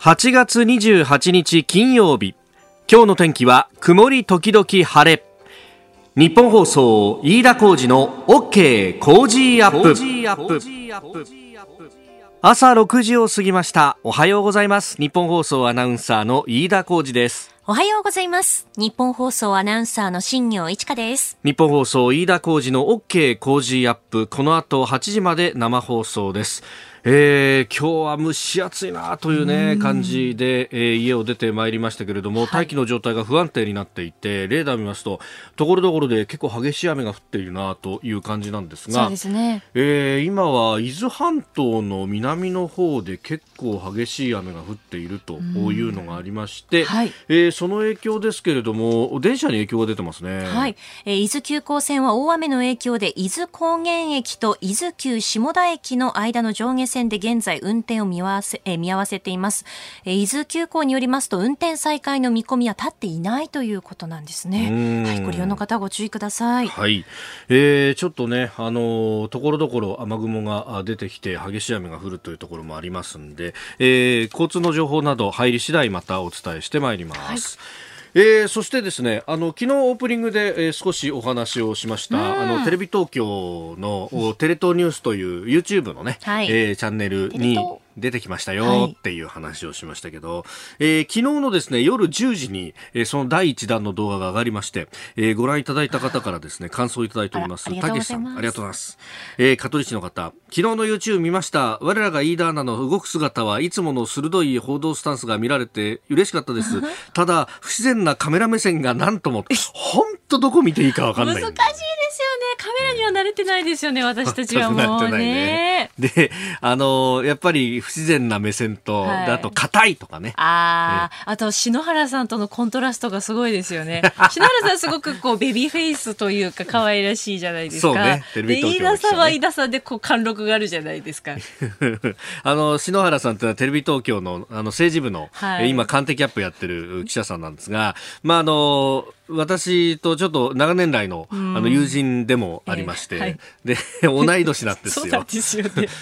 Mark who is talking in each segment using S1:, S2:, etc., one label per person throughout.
S1: 8月28日金曜日。今日の天気は曇り時々晴れ。ニッポン放送飯田浩司の OK Cozy up。朝6時を過ぎました。おはようございます。ニッポン放送アナウンサーの飯田浩司です
S2: おはようございます。ニッポン放送アナウンサーの新行市佳です。
S1: ニッポン放送飯田浩司の OK Cozy up。この後8時まで生放送です。えー、今日は蒸し暑いなというね感じで、えー、家を出てまいりましたけれども、大気の状態が不安定になっていてレーダー見ますとところどころで結構激しい雨が降っているなという感じなんですが
S2: そうですね、
S1: えー、今は伊豆半島の南の方で結構激しい雨が降っているというのがありまして、はい、えー、その影響ですけれども電車に影響が出てますね。
S2: はい、えー、伊豆急行線は大雨の影響で伊豆高原駅と伊豆急下田駅の間の上下線で現在運転を見合わせ,、え見合わせています、え伊豆急行によりますと運転再開の見込みは立っていないということなんですね。はい、ご利用の方ご注意ください。
S1: はい、えー、ちょっとねあのところどころ雨雲が出てきて激しい雨が降るというところもありますんで、えー、交通の情報など入り次第またお伝えしてまいります。はいえー、そしてですねあの昨日オープニングで、えー、少しお話をしました、あのテレビ東京のテレ東ニュースという YouTube のね、はい、えー、チャンネルに出てきましたよっていう話をしましたけど、はい、えー、昨日のですね夜10時に、えー、その第1弾の動画が上がりまして、えー、ご覧いただいた方からですね感想をいただいております。たけしさんありがとうございます、えー、香取市の方昨日の YouTube 見ました。我らが飯田アナの動く姿はいつもの鋭い報道スタンスが見られて嬉しかったです。ただ不自然なカメラ目線が何とも本当どこ見ていいか分かんない。難しいです
S2: カメラには慣れてないですよね私たちはもうね
S1: であのやっぱり不自然な目線と、はい、あと硬いとかね。
S2: ああ、あと篠原さんとのコントラストがすごいですよね。篠原さんすごくこうベビーフェイスというか可愛らしいじゃないですか。そうね。テレビ東京、ね、飯田さんは飯田さんでこう貫禄があるじゃないですか。
S1: あの篠原さんってのはテレビ東京のあの政治部の、はい、今官邸キャップやってる記者さんなんですが、まああの私とちょっと長年来のあの友人でもありまして、で同い年なんですよ。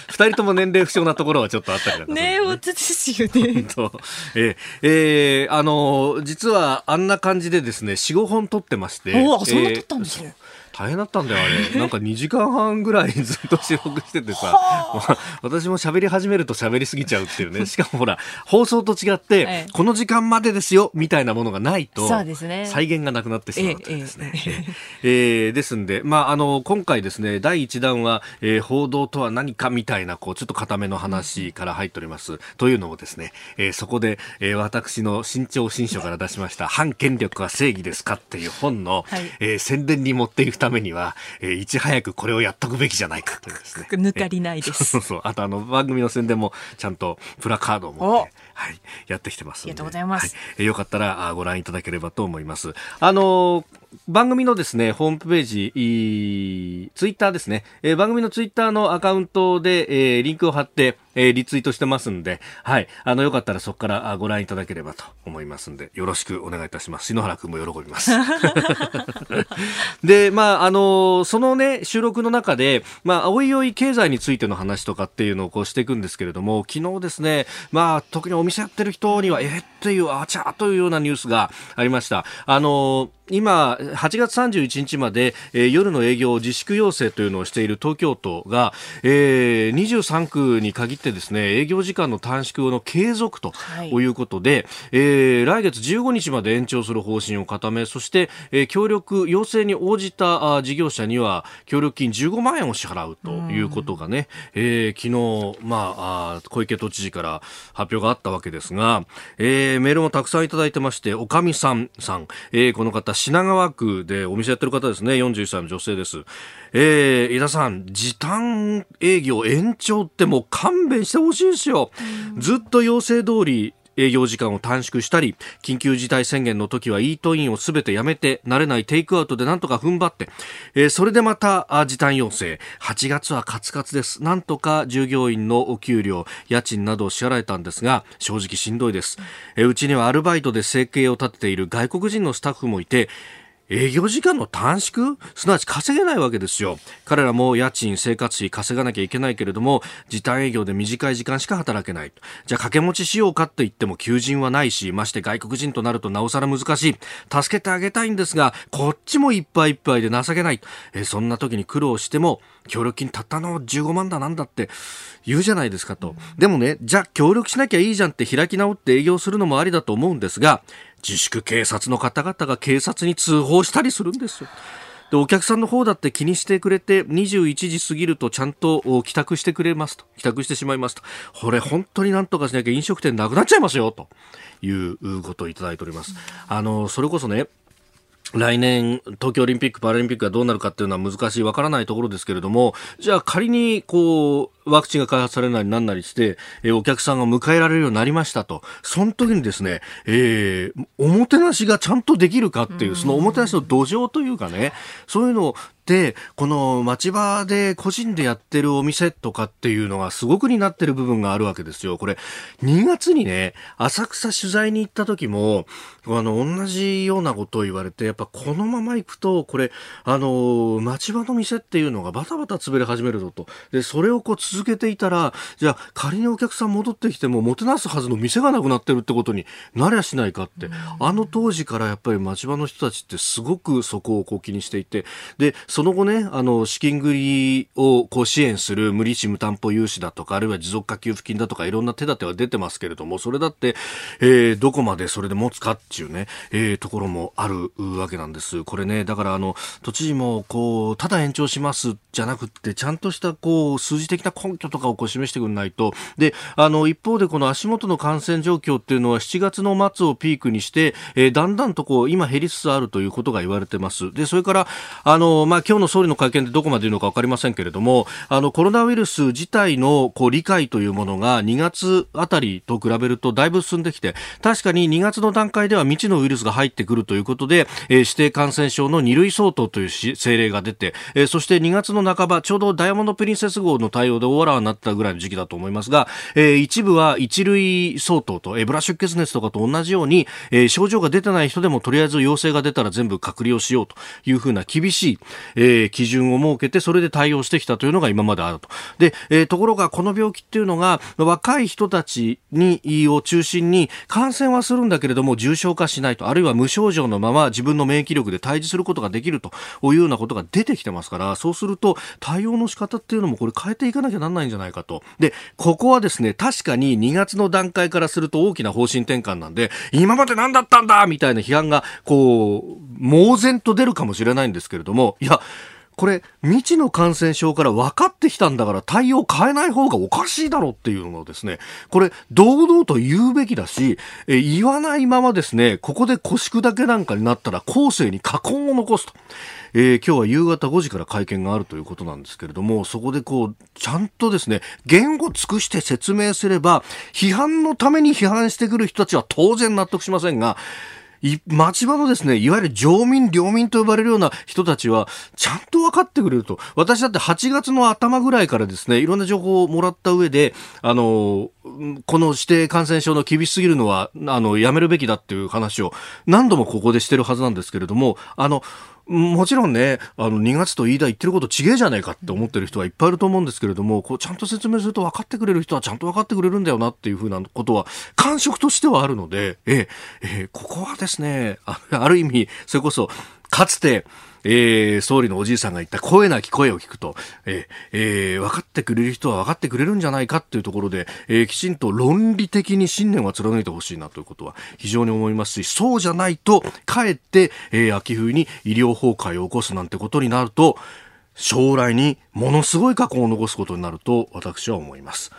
S1: そ人とも年齢不詳なところはちょっとあったりなんか
S2: ね。本当ですよね。本当。
S1: えー、えー、あの実はあんな感じでですね、四五本撮ってまして。
S2: おそんな撮ったんですよ。
S1: 大変だったんだよあれ。なんか2時間半ぐらいずっと収録しててさ 私も喋り始めると喋りすぎちゃうっていうね。しかもほら放送と違って、ええ、この時間までですよみたいなものがないとそうです、ね、再現がなくなってしまうというですね、えええー、ですんで、まあ、あの今回ですね第1弾は、えー、報道とは何かみたいなこうちょっと固めの話から入っております、うん、というのをですね、えー、そこで、えー、私の新潮新書から出しました「反権力は正義ですか?」っていう本の、はい、えー、宣伝に持っていくためには、えー、いち早くこれをやっとくべきじゃないかというですね。
S2: 抜かりないです。
S1: そうそうあとあの番組の宣伝もちゃんとプラカードを持って、はい、やってきてます
S2: ありがとうございます。はい、
S1: えー、よかったらあご覧いただければと思います。あのー番組のですね、ホームページ、ツイッターですね、えー、番組のツイッターのアカウントで、えー、リンクを貼って、えー、リツイートしてますんで、はい。あの、よかったらそこからご覧いただければと思いますんで、よろしくお願いいたします。篠原くんも喜びます。で、まあ、あの、そのね、収録の中で、まあ、おいおい経済についての話とかっていうのをこうしていくんですけれども、昨日ですね、まあ、特にお店やってる人には、えっていう、あちゃというようなニュースがありました。あの、今、8月31日まで、えー、夜の営業自粛要請というのをしている東京都が、えー、23区に限ってですね、営業時間の短縮の継続とい。うことで、はい、えー、来月15日まで延長する方針を固め、そして、えー、協力、要請に応じたあ事業者には協力金15万円を支払うということがね、えー、昨日、まあ、あ小池都知事から発表があったわけですが、えー、メールもたくさんいただいてまして、おかみさんさん、えー、この方、品川区でお店やってる方ですね、41歳の女性です。えー、井田さん、時短営業延長ってもう勘弁してほしいですよ。ずっと要請通り営業時間を短縮したり、緊急事態宣言の時はイートインをすべてやめて、慣れないテイクアウトでなんとか踏ん張って、えー、それでまた時短要請。8月はカツカツです。なんとか従業員のお給料、家賃などを支払えたんですが、正直しんどいです。えー、うちにはアルバイトで生計を立てている外国人のスタッフもいて、営業時間の短縮？すなわち稼げないわけですよ。彼らも家賃、生活費稼がなきゃいけないけれども、時短営業で短い時間しか働けない。じゃあ掛け持ちしようかって言っても求人はないし、まして外国人となるとなおさら難しい。助けてあげたいんですが、こっちもいっぱいいっぱいで情けない。えそんな時に苦労しても、協力金たったの15万だなんだって言うじゃないですかと。でもね、じゃあ協力しなきゃいいじゃんって開き直って営業するのもありだと思うんですが、自粛警察の方々が警察に通報したりするんですよ。で、お客さんの方だって気にしてくれて、21時過ぎるとちゃんと帰宅してくれますと。帰宅してしまいますと。これ本当になんとかしなきゃ飲食店なくなっちゃいますよ、ということをいただいております。あの、それこそね、来年、東京オリンピック・パラリンピックがどうなるかっていうのは難しい、わからないところですけれども、じゃあ仮に、こう、ワクチンが開発されないなんなりして、えー、お客さんが迎えられるようになりましたと。その時にですね、えー、おもてなしがちゃんとできるかっていう、そのおもてなしの土壌というかね、そういうのをで、この町場で個人でやってるお店とかっていうのがすごくになってる部分があるわけですよ。これ、2月にね、浅草取材に行った時も、あの、同じようなことを言われて、やっぱこのまま行くと、これ、あの、町場の店っていうのがバタバタ潰れ始めるぞと。で、それをこう続けていたら、じゃあ仮にお客さん戻ってきても、もてなすはずの店がなくなってるってことになりゃしないかって。あの当時からやっぱり町場の人たちってすごくそこをこう気にしていて、で、その後ね、あの、資金繰りをこう支援する無利子無担保融資だとか、あるいは持続化給付金だとか、いろんな手立ては出てますけれども、それだって、えー、どこまでそれで持つかっていうね、えー、ところもあるわけなんです。これね、だからあの、都知事も、こう、ただ延長しますじゃなくって、ちゃんとした、こう、数字的な根拠とかをこう示してくれないと、で、あの、一方でこの足元の感染状況っていうのは7月の末をピークにして、えー、だんだんとこう、今減りつつあるということが言われてます。で、それから、あの、まあ、今日の総理の会見でどこまで言うのか分かりませんけれども、あの、コロナウイルス自体のこう理解というものが2月あたりと比べるとだいぶ進んできて、確かに2月の段階では未知のウイルスが入ってくるということで、えー、指定感染症の2類相当という政令が出て、えー、そして2月の半ば、ちょうどダイヤモンドプリンセス号の対応で大わになったぐらいの時期だと思いますが、えー、一部は1類相当と、えー、ブラッシュ血熱とかと同じように、えー、症状が出てない人でもとりあえず陽性が出たら全部隔離をしようというふうな厳しい、えー、基準を設けて、それで対応してきたというのが今まであると。で、えー、ところがこの病気っていうのが若い人たちにを中心に感染はするんだけれども重症化しないと、あるいは無症状のまま自分の免疫力で対峙することができるというようなことが出てきてますから、そうすると対応の仕方っていうのもこれ変えていかなきゃなんないんじゃないかと。で、ここはですね、確かに2月の段階からすると大きな方針転換なんで、今まで何だったんだみたいな批判が、こう、猛然と出るかもしれないんですけれども、いや、これ、未知の感染症から分かってきたんだから対応変えない方がおかしいだろうっていうのをですね、これ、堂々と言うべきだし、え言わないままですね、ここで腰砕けなんかになったら後世に禍根を残すと。えー、今日は夕方5時から会見があるということなんですけれども、そこでこう、ちゃんとですね、言語尽くして説明すれば、批判のために批判してくる人たちは当然納得しませんが、町場のですね、いわゆる常民、領民と呼ばれるような人たちは、ちゃんと分かってくれると。私だって8月の頭ぐらいからですね、いろんな情報をもらった上で、あの、この指定感染症の厳しすぎるのは、あの、やめるべきだっていう話を何度もここでしてるはずなんですけれども、あの、もちろんね、あの、2月と飯田言ってることちげえじゃねえかって思ってる人はいっぱいいると思うんですけれども、こう、ちゃんと説明すると分かってくれる人はちゃんと分かってくれるんだよなっていうふうなことは、感触としてはあるので、ええ、ここはですね、ある意味、それこそ、かつて、えー、総理のおじいさんが言った声なき声を聞くと、えー、えー、分かってくれる人は分かってくれるんじゃないかっていうところで、えー、きちんと論理的に信念は貫いてほしいなということは非常に思いますし、そうじゃないと、かえって、えー、秋冬に医療崩壊を起こすなんてことになると、将来にものすごい過去を残すことになると私は思います。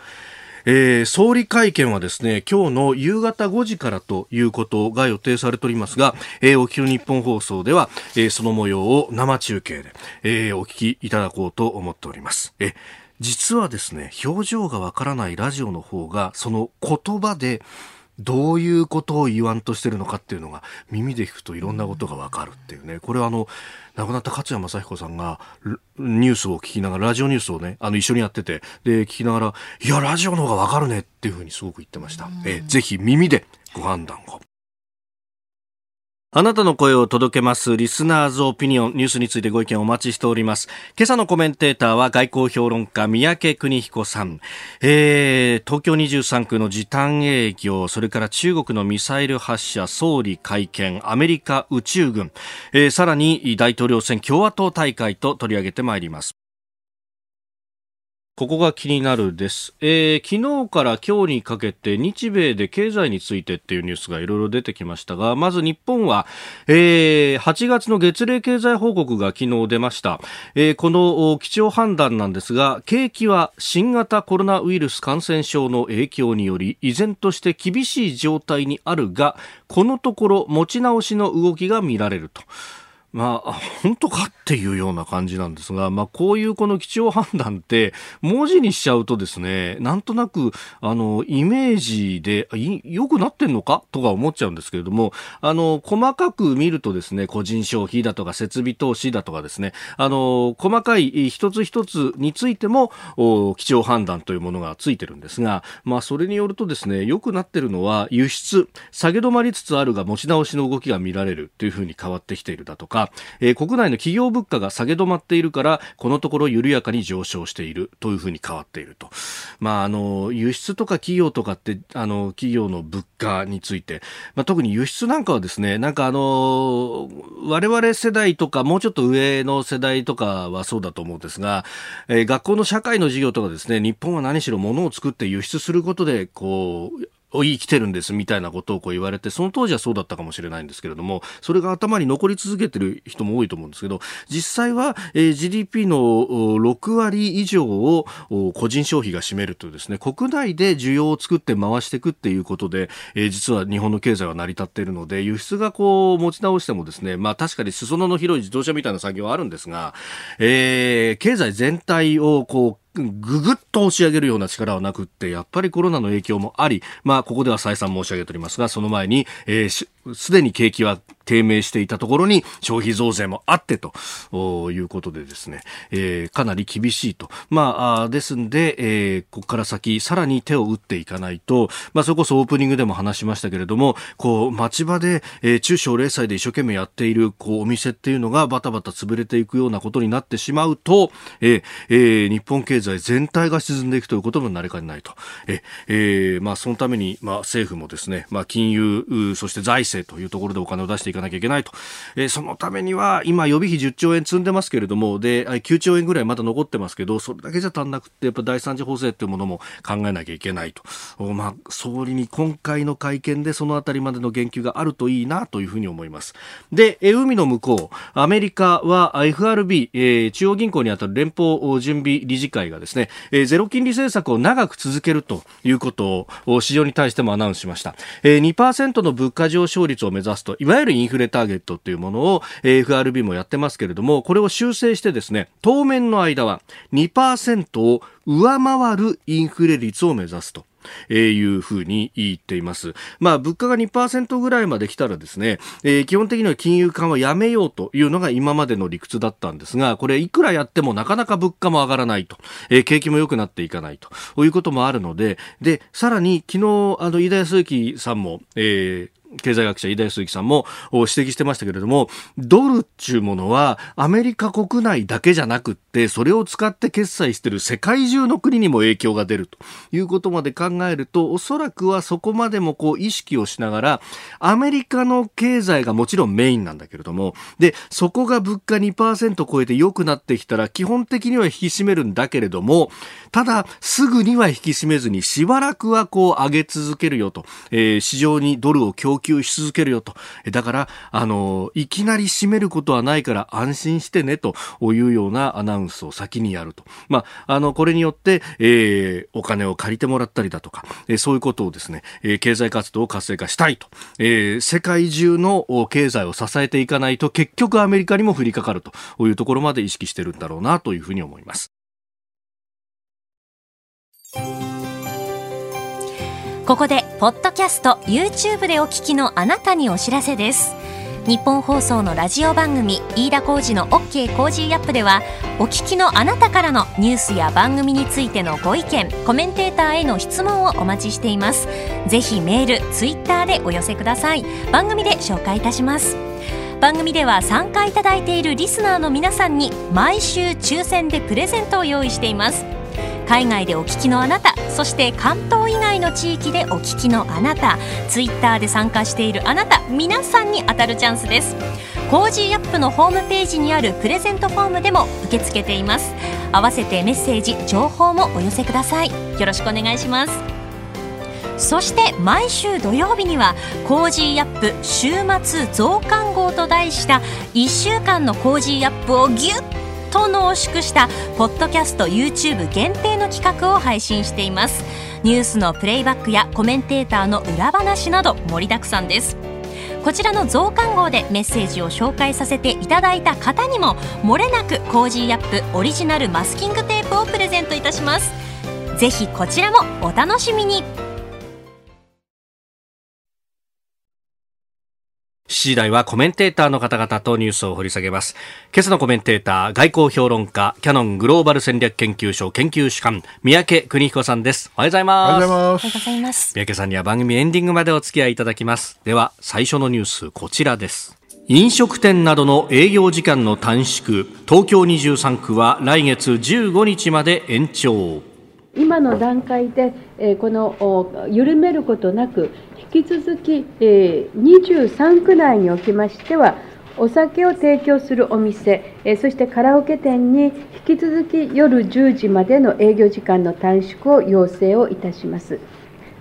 S1: えー、総理会見はですね、今日の夕方5時からということが予定されておりますが、えー、お昼日本放送では、えー、その模様を生中継で、えー、お聞きいただこうと思っております。え実はですね、表情がわからないラジオの方が、その言葉で、どういうことを言わんとしてるのかっていうのが耳で聞くといろんなことがわかるっていうね。これはあの、亡くなった勝谷正彦さんがニュースを聞きながら、ラジオニュースをね、あの一緒にやってて、で、聞きながら、いや、ラジオの方がわかるねっていうふうにすごく言ってました。えぜひ耳でご判断を。あなたの声を届けますリスナーズオピニオンニュースについてご意見をお待ちしております。今朝のコメンテーターは外交評論家三宅邦彦さん、えー、東京23区の時短営業、それから中国のミサイル発射、総理会見、アメリカ宇宙軍、えー、さらに大統領選共和党大会と取り上げてまいります。ここが気になるです、えー、昨日から今日にかけて日米で経済についてっていうニュースがいろいろ出てきましたがまず日本は、えー、8月の月例経済報告が昨日出ました、えー、この基調判断なんですが景気は新型コロナウイルス感染症の影響により依然として厳しい状態にあるがこのところ持ち直しの動きが見られると。まあ、本当かっていうような感じなんですが、まあ、こういうこの基調判断って、文字にしちゃうとですね、なんとなく、あの、イメージで、良くなってんのか？とか思っちゃうんですけれども、あの、細かく見るとですね、個人消費だとか設備投資だとかですね、あの、細かい一つ一つについても、基調判断というものがついてるんですが、まあ、それによるとですね、良くなってるのは、輸出、下げ止まりつつあるが持ち直しの動きが見られるというふうに変わってきているだとか、か、えー、国内の企業物価が下げ止まっているからこのところ緩やかに上昇しているというふうに変わっていると、まあ、あの輸出とか企業とかってあの企業の物価について、まあ、特に輸出なんかはですねなんかあの我々世代とかもうちょっと上の世代とかはそうだと思うんですが、えー、学校の社会の授業とかですね日本は何しろ物を作って輸出することでこう生きてるんですみたいなことをこう言われて、その当時はそうだったかもしれないんですけれども、それが頭に残り続けてる人も多いと思うんですけど、実際は、えー、GDP の6割以上を個人消費が占めるというですね、国内で需要を作って回していくっていうことで、えー、実は日本の経済は成り立っているので、輸出がこう持ち直してもですね、まあ確かに裾野の広い自動車みたいな産業はあるんですが、えー、経済全体をこうぐぐっと押し上げるような力はなくって、やっぱりコロナの影響もあり、まあ、ここでは再三申し上げておりますが、その前に、えー、すでに景気は低迷していたところに消費増税もあってということでですね、えー、かなり厳しいと。まあ、ですんで、えー、ここから先、さらに手を打っていかないと、まあ、それこそオープニングでも話しましたけれども、こう、街場で、えー、中小零細で一生懸命やっている、こう、お店っていうのがバタバタ潰れていくようなことになってしまうと、えー、えー、日本経済全体が沈んでいくということもなりかねないと。ええー、まあ、そのために、まあ、政府もですね、まあ、金融、そして財政というところでお金を出していかなきゃいけないと。えー、そのためには、今予備費10兆円積んでますけれども、で、9兆円ぐらいまだ残ってますけど、それだけじゃ足んなくて、やっぱ第三次補正っていうものも考えなきゃいけないと。まあ、総理に今回の会見でそのあたりまでの言及があるといいなというふうに思います。で、海の向こう、アメリカは FRB、えー、中央銀行にあたる連邦準備理事会がですね、えー、ゼロ金利政策を長く続けるということを市場に対してもアナウンスしました。えー、2%の物価上昇率を目指すと、いわゆるインフレターゲットというものを、FRB もやってますけれども、これを修正してですね、当面の間は2%を上回るインフレ率を目指すと。え、いうふうに言っています。まあ、物価が2%ぐらいまで来たらですね、えー、基本的には金融緩和やめようというのが今までの理屈だったんですが、これいくらやってもなかなか物価も上がらないと、えー、景気も良くなっていかないということもあるので、で、さらに昨日、あの、飯田康之さんも、えー、経済学者、井田康之さんも指摘してましたけれども、ドルっていうものはアメリカ国内だけじゃなくって、それを使って決済してる世界中の国にも影響が出ると。いうことまで考えると、おそらくはそこまでもこう意識をしながら、アメリカの経済がもちろんメインなんだけれども、で、そこが物価2%超えて良くなってきたら、基本的には引き締めるんだけれども、ただ、すぐには引き締めずに、しばらくはこう上げ続けるよと、えー、市場にドルを供給し続けるよと。だから、あの、いきなり締めることはないから安心してねというようなアナウンスを先にやると。まあ、あの、これによって、えー、お金を借りてもらったりだとか、えー、そういうことをですね、えー、経済活動を活性化したいと。えー、世界中の経済を支えていかないと結局アメリカにも降りかかるというところまで意識してるんだろうなというふうに思います。
S2: ここでポッドキャスト YouTube でお聞きのあなたにお知らせです。日本放送のラジオ番組飯田浩司の OK コージーアップではお聞きのあなたからのニュースや番組についてのご意見コメンテーターへの質問をお待ちしています。ぜひメールツイッターでお寄せください。番組で紹介いたします。番組では参加いただいているリスナーの皆さんに毎週抽選でプレゼントを用意しています。海外でお聞きのあなたそして関東以外の地域でお聞きのあなたツイッターで参加しているあなた皆さんに当たるチャンスです。 Cozy up のホームページにあるプレゼントフォームでも受け付けています。合わせてメッセージ情報もお寄せください。よろしくお願いします。そして毎週土曜日には Cozy up 週末増刊号と題した1週間の Cozy up をギュッと濃縮したポッドキャスト YouTube 限定の企画を配信しています。ニュースのプレイバックやコメンテーターの裏話など盛りだくさんです。こちらの増刊号でメッセージを紹介させていただいた方にも漏れなく Cozy up オリジナルマスキングテープをプレゼントいたします。ぜひこちらもお楽しみに。
S1: 時台はコメンテーターの方々とニュースを掘り下げます。今朝のコメンテーター、外交評論家、キャノングローバル戦略研究所研究主幹、三宅邦彦さんです。おはようございます。
S3: おはようございます。
S1: 三宅さんには番組エンディングまでお付き合いいただきます。では、最初のニュース、こちらです。飲食店などの営業時間の短縮、東京23区は来月15日まで延長。
S4: 今の段階で、えこの緩めることなく引き続き、え23区内におきましては、お酒を提供するお店、えそしてカラオケ店に引き続き夜10時までの営業時間の短縮を要請をいたします。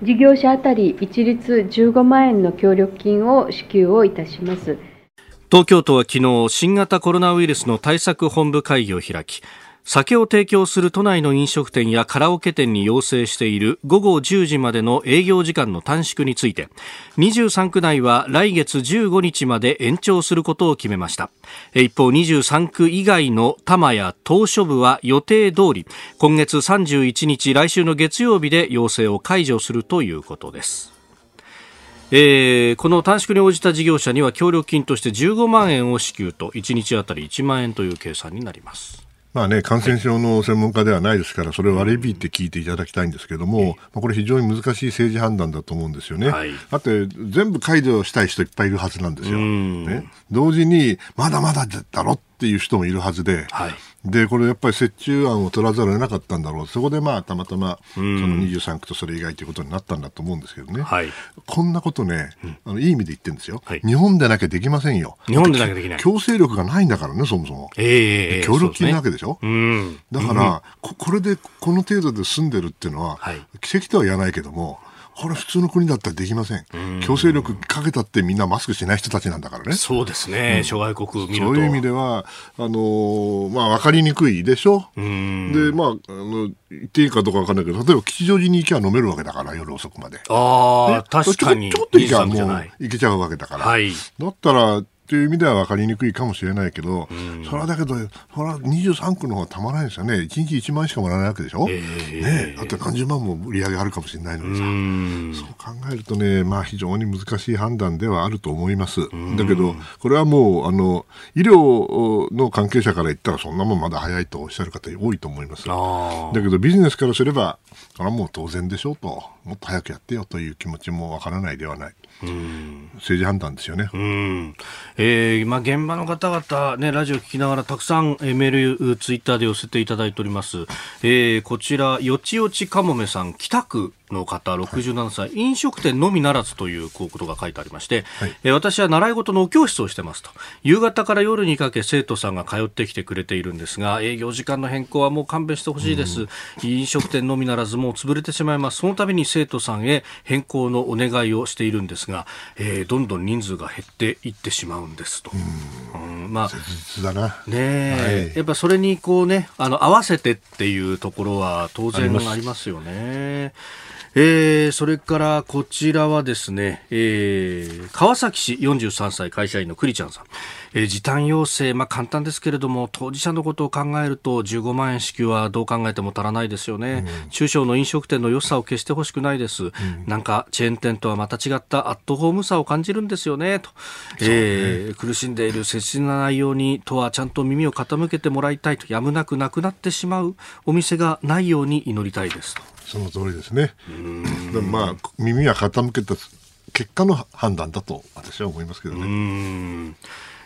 S4: 事業者当たり一律15万円の協力金を支給をいたします。
S1: 東京都は昨日新型コロナウイルスの対策本部会議を開き酒を提供する都内の飲食店やカラオケ店に要請している午後10時までの営業時間の短縮について23区内は来月15日まで延長することを決めました。一方23区以外の多摩や島しょ部は予定通り今月31日来週の月曜日で要請を解除するということです。えー、この短縮に応じた事業者には協力金として15万円を支給と1日あたり1万円という計算になります。
S3: まあね、感染症の専門家ではないですから、それを割り引いて聞いていただきたいんですけれども、まあ、これ非常に難しい政治判断だと思うんですよね。はい、だって全部解除したい人いっぱいいるはずなんですよ。ね、同時に、まだまだだろっていう人もいるはずで、はい、で、これやっぱり折衷案を取らざるを得なかったんだろう。そこでまあ、たまたま、その23区とそれ以外ということになったんだと思うんですけどね。はい、こんなことね、あのいい意味で言ってるんですよ、はい、日本でなきゃできませんよ。
S1: 日本でなきゃできない。
S3: 強制力がないんだからね、そもそも。ええー、協力金なわけでしょ？ね、だから、こ、これでこの程度で済んでるっていうのは、はい、奇跡とは言わないけども、これ普通の国だったらできません。強制力かけたってみんなマスクしない人たちなんだからね。
S1: そうですね。諸外国見る
S3: と。そういう意味では、あのー、まあ、わかりにくいでしょ？で、まあ、あの、言っていいかどうかわかんないけど、例えば吉祥寺に行けば飲めるわけだから、夜遅くまで。
S1: ああ、確かに。
S3: ちょっと行もう行けちゃうわけだから。はい。だったら、っていう意味では分かりにくいかもしれないけど、それはだけど、それは23区の方がたまらないですよね。1日1万円しかもらえないわけでしょ、えー、ねだって何十万も売り上げあるかもしれないのにさ。そう考えるとね、まあ非常に難しい判断ではあると思います。だけど、これはもう、あの、医療の関係者から言ったらそんなもんまだ早いとおっしゃる方多いと思います。だけどビジネスからすれば、それはもう当然でしょうと、もっと早くやってよという気持ちもわからないではない。政治判断ですよね。うん
S1: えーまあ、現場の方々、ね、ラジオ聞きながらたくさん、えー、メール、ツイッターで寄せていただいております。えー、こちら、よちよちかもめさん、北区の方、67歳、はい、飲食店のみならずということが書いてありまして、はい、え私は習い事のお教室をしてますと。夕方から夜にかけ生徒さんが通ってきてくれているんですが、営業時間の変更はもう勘弁してほしいです。飲食店のみならずもう潰れてしまいます。その度に生徒さんへ変更のお願いをしているんですが、えー、どんどん人数が減っていってしまうんですと。
S3: まあ、切だな。
S1: ね、はい、やっぱそれにこうね、あの、合わせてっていうところは当然ありますよね。えー、それからこちらはですね、えー、川崎市43歳会社員のクリちゃんさん。えー、時短要請、まあ、簡単ですけれども当事者のことを考えると15万円支給はどう考えても足らないですよね、うん、中小の飲食店の良さを消してほしくないです、うん、なんかチェーン店とはまた違ったアットホームさを感じるんですよね。と、えー、苦しんでいる切実な内容にとはちゃんと耳を傾けてもらいたいと。やむなくなくなってしまうお店がないように祈りたいです。と。
S3: その通りですね。でもまあ耳は傾けた結果の判断だと私は思いますけどね。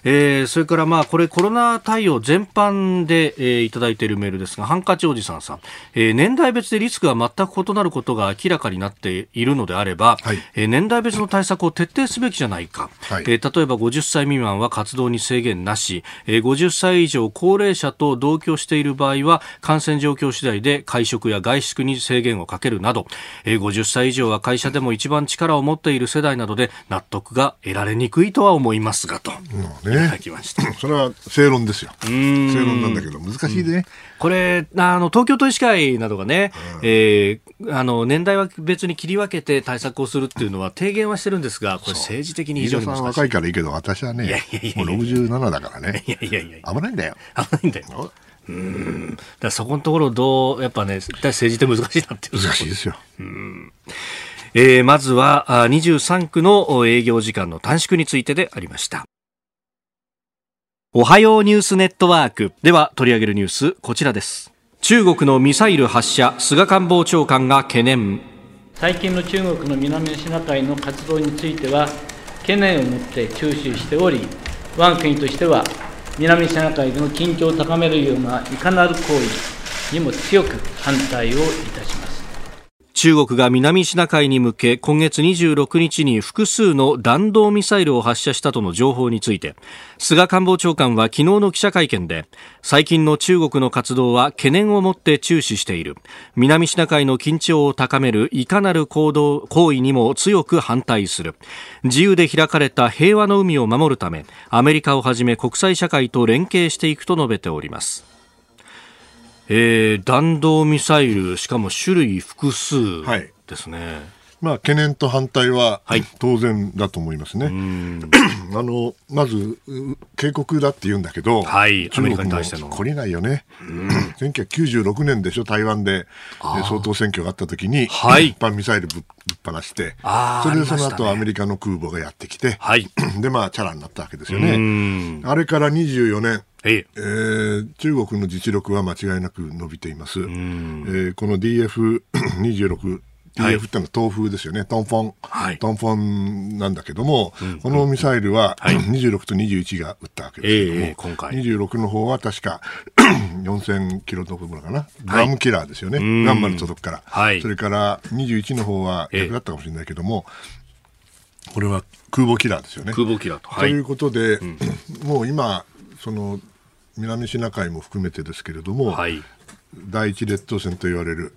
S1: えー、それからまあこれコロナ対応全般で、えー、いただいているメールですがハンカチおじさんさん、えー、年代別でリスクが全く異なることが明らかになっているのであれば、はい、えー、年代別の対策を徹底すべきじゃないか、はい、えー、例えば50歳未満は活動に制限なし、えー、50歳以上高齢者と同居している場合は感染状況次第で会食や外出に制限をかけるなど、えー、50歳以上は会社でも一番力を持っている世代などで納得が得られにくいとは思いますがと。
S3: うん。ね、いただきました。それは正論ですよ。正論なんだけど、難しいね。
S1: これ、あの、東京都医師会などがね、うん、えー、あの、年代は別に切り分けて対策をするっていうのは提言はしてるんですが、これ政治的に非常に難しい。
S3: 若いからいいけど、私はね、いやいやいやもう67だからね。いやいやいや危ないんだよ。
S1: 危ないんだよ。うんだそこのところどうやっぱね政治って難しいなって
S3: 難しいですよ。
S1: うんえー、まずは23区の営業時間の短縮についてでありました。おはようニュースネットワーク。では取り上げるニュースこちらです。中国のミサイル発射菅官房長官が懸念。
S5: 最近の中国の南シナ海の活動については懸念を持って注視しており我が国としては南シナ海での緊張を高めるようないかなる行為にも強く反対をいたします。
S1: 中国が南シナ海に向け今月26日に複数の弾道ミサイルを発射したとの情報について菅官房長官は昨日の記者会見で最近の中国の活動は懸念を持って注視している。南シナ海の緊張を高めるいかなる行動行為にも強く反対する。自由で開かれた平和の海を守るためアメリカをはじめ国際社会と連携していくと述べております。えー、弾道ミサイル、しかも種類複数ですね。はい
S3: まあ、懸念と反対は当然だと思いますね。はい、あのまず警告だって言うんだけど、はい、中国も懲りないよね。1996年でしょ、台湾で。総統選挙があった時に、はい、一般ミサイルぶっ放して、それでその後、アメリカの空母がやってきて、はい、で、まあ、チャラになったわけですよね。あれから24年、えー、中国の実力は間違いなく伸びています。えー、この DF26 DF ってのは東風ですよね、トンフォン、はい、トンフォンなんだけども、うん、このミサイルは、はい、26と21が撃ったわけですけども、えー、今回。26の方は確か 4000キロの分かな、グラムキラーですよね、ガンマに届くから、はい、それから21の方は逆だったかもしれないけども、えー、これは空母キラーですよね。
S1: 空母キラーと。
S3: ということで、うん、もう今、その南シナ海も含めてですけれども、はい、第一列島線と言われる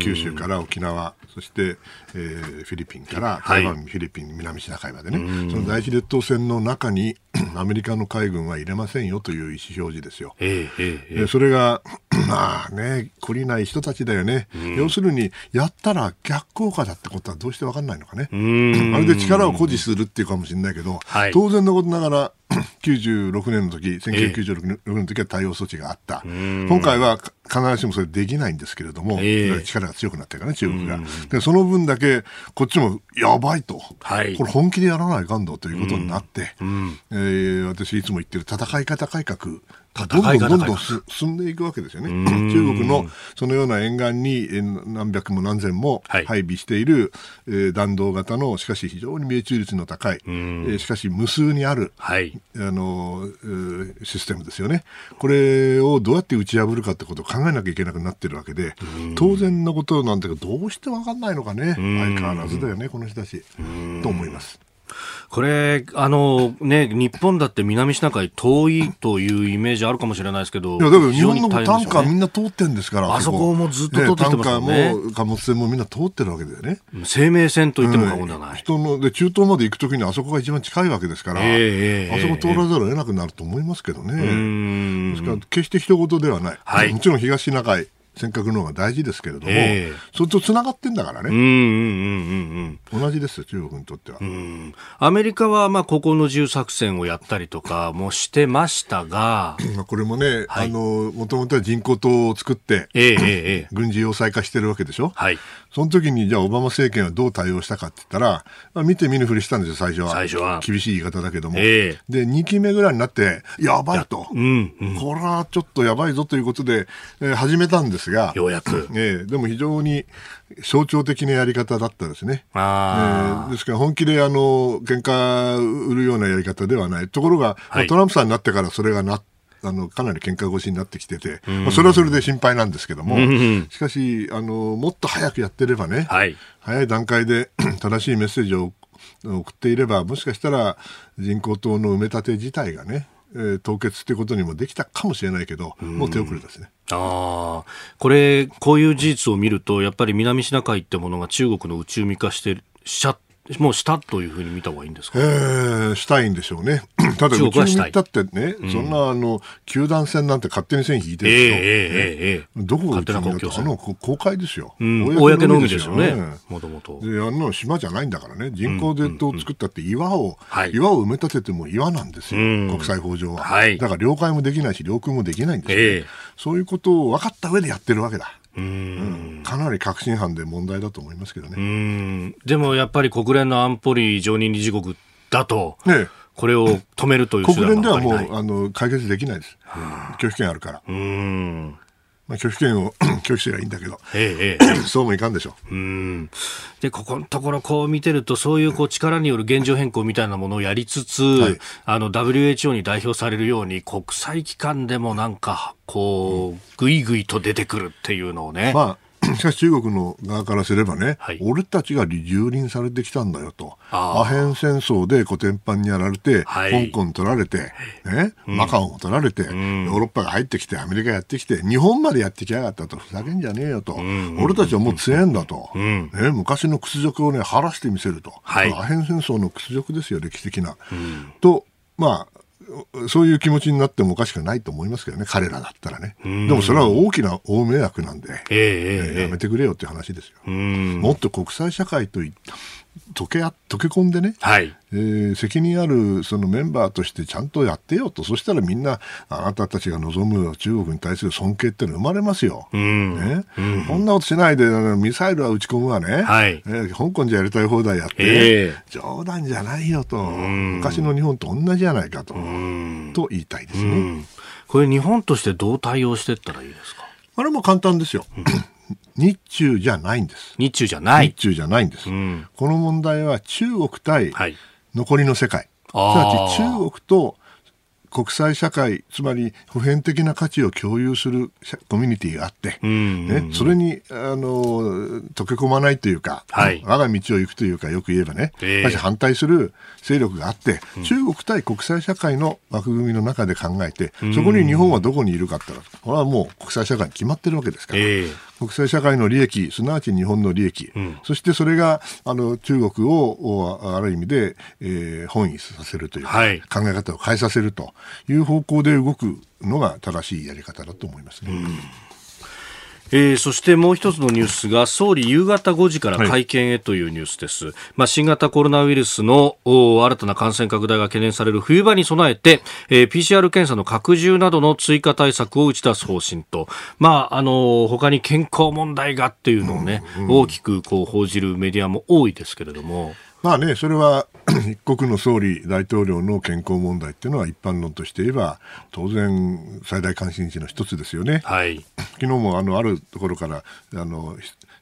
S3: 九州から沖縄、そして、えー、フィリピンから台湾、はい、フィリピン、南シナ海までね、その第一列島線の中に アメリカの海軍は入れませんよという意思表示ですよ。えーえー、それが、まあね、懲りない人たちだよね。要するに、やったら逆効果だってことはどうして分かんないのかね。あれ で力を誇示するっていうかもしれないけど、はい、当然のことながら、96年の時、1996年の時は対応措置があった。今回は必ずしもそれできないんですけれども、えー、力が強くなってるからね、中国が。で、その分だけ、こっちもやばいと、はい、これ本気でやらないかんどということになって、えー、私いつも言ってる戦い方改革。どんどんどんどん進んでいくわけですよね。中国のそのような沿岸に何百も何千も配備している、はい、弾道型の、しかし非常に命中率の高い、しかし無数にある、はい、あのシステムですよね。これをどうやって打ち破るかってことを考えなきゃいけなくなってるわけで、当然のことなんだけど、どうして分かんないのかね。相変わらずだよね、この人たち。と思います。
S1: これ、あのね、日本だって南シナ海遠いというイメージあるかもしれないですけど、
S3: いや、だから日本のタンカーみんな通ってんですから、
S1: あそこもずっと通ってきてますね。
S3: ねタンカーも貨物船もみんな通ってるわけだよね。
S1: 生命線と言っても過言ではない。うん、
S3: 人の、で、中東まで行くときにあそこが一番近いわけですから、えー、あそこ通らざるを得なくなると思いますけどね。ですから、決して一言ではない。はい、もちろん東シナ海、尖閣の方が大事ですけれども、えー、それとつながってんだからね、うんうんうんうん、同じですよ、中国にとっては。
S1: アメリカは、まあ、ここの自由作戦をやったりとかもしてましたが、
S3: これもね、はい、あのもともとは人工島を作って、えーえー、軍事要塞化してるわけでしょ？はいその時にじゃあオバマ政権はどう対応したかって言ったら、まあ、見て見ぬふりしたんですよ、最初は。最初は。厳しい言い方だけども。えー、で、2期目ぐらいになって、やばいと。うんうん、これはちょっとやばいぞということで、えー、始めたんですが、
S1: ようやく。
S3: えー、でも非常に象徴的なやり方だったですね。あえー、ですから本気であの、喧嘩売るようなやり方ではない。ところが、はい、トランプさんになってからそれがなって、あのかなり喧嘩腰になってきてて、まあ、それはそれで心配なんですけども、しかしあの、もっと早くやってればね、はい、早い段階で 正しいメッセージを送っていれば、もしかしたら人工島の埋め立て自体がね、えー、凍結ということにもできたかもしれないけど、もう手遅れですね。
S1: あこれ、こういう事実を見ると、やっぱり南シナ海ってものが中国の内海化してしちゃっもうしたというふうに見た方がいいんですか、
S3: えー、したいんでしょうね。ただ、うちに行ったってね、うん、そんなあの球団戦なんて勝手に線引いてるでしょ。えー、えー、えー、どこが勝手な公共あの公開ですよ。
S1: うん、公の海ですよね。もともと。
S3: で、あの島じゃないんだからね、人工伝統を作ったって岩を、うんうん、岩を埋め立てても岩なんですよ、国際法上は、はい。だから領海もできないし、領空もできないんですよ、えー、そういうことを分かった上でやってるわけだ。うん、かなり確信犯で問題だと思いますけどね。
S1: でもやっぱり国連の安保理常任理事国だと、ね、これを止めるという
S3: 国連ではもうあの解決できないです。拒否権あるから。うんまあ、拒否権を 拒否すればいいんだけど、ええ、そうもいかんでしょう。うん
S1: で、ここのところこう見てると、そういうこう力による現状変更みたいなものをやりつつ、はい、あの WHO に代表されるように、国際機関でもなんか、こう、ぐいぐいと出てくるっていうのをね。
S3: まあ しかし中国の側からすればね、はい、俺たちが蹂躙されてきたんだよと、アヘン戦争でコテンパンにやられて、はい、香港取られて、ね、うん、マカオも取られて、うん、ヨーロッパが入ってきて、アメリカやってきて、日本までやってきやがったと、ふざけんじゃねえよと、うん、俺たちはもう強えんだと、ね、昔の屈辱をね、晴らしてみせると、はい、アヘン戦争の屈辱ですよ、歴史的な。と、まあ、そういう気持ちになってもおかしくないと思いますけどね、彼らだったらね。でもそれは大きな大迷惑なんで、えー、やめてくれよっていう話ですよ。もっと国際社会と溶け溶け込んでね、はい。えー、責任あるそのメンバーとしてちゃんとやってよと、そしたらみんな、あなたたちが望む中国に対する尊敬っての生まれますよ。うん。ね。うん、こんなことしないで、ミサイルは撃ち込むわね、はい。えー、香港じゃやりたい放題やって、えー、冗談じゃないよと、昔の日本と同じじゃないかと、と言いたいですね。
S1: これ、日本としてどう対応していったらいいですか？
S3: あれも簡単ですよ。日中じゃないんです。
S1: 日中じゃない。
S3: 日中じゃないんです。うん、この問題は中国対残りの世界。はい、すなわち中国と国際社会、つまり普遍的な価値を共有するコミュニティがあって、ね、それにあの溶け込まないというか、はい、我が道を行くというか、よく言えばね、えー、反対する勢力があって、うん、中国対国際社会の枠組みの中で考えて、そこに日本はどこにいるかってこれはもう国際社会に決まってるわけですから、えー、国際社会の利益、すなわち日本の利益、うん、そしてそれがあの中国をある意味で、えー、本位させるというか、はい、考え方を変えさせるという方向で動くのが正しいやり方だと思いますね。うん
S1: えー、そしてもう一つのニュースが総理夕方5時から会見へというニュースです、はい、まあ、新型コロナウイルスの新たな感染拡大が懸念される冬場に備えて、えー、PCR 検査の拡充などの追加対策を打ち出す方針と、まあ、あの他に健康問題がっていうのをね、うんうん、大きくこう報じるメディアも多いですけれども。
S3: まあね、それは 一国の総理、大統領の健康問題っていうのは一般論として言えば、当然、最大関心事の一つですよね。はい、昨日もあのあるところからあの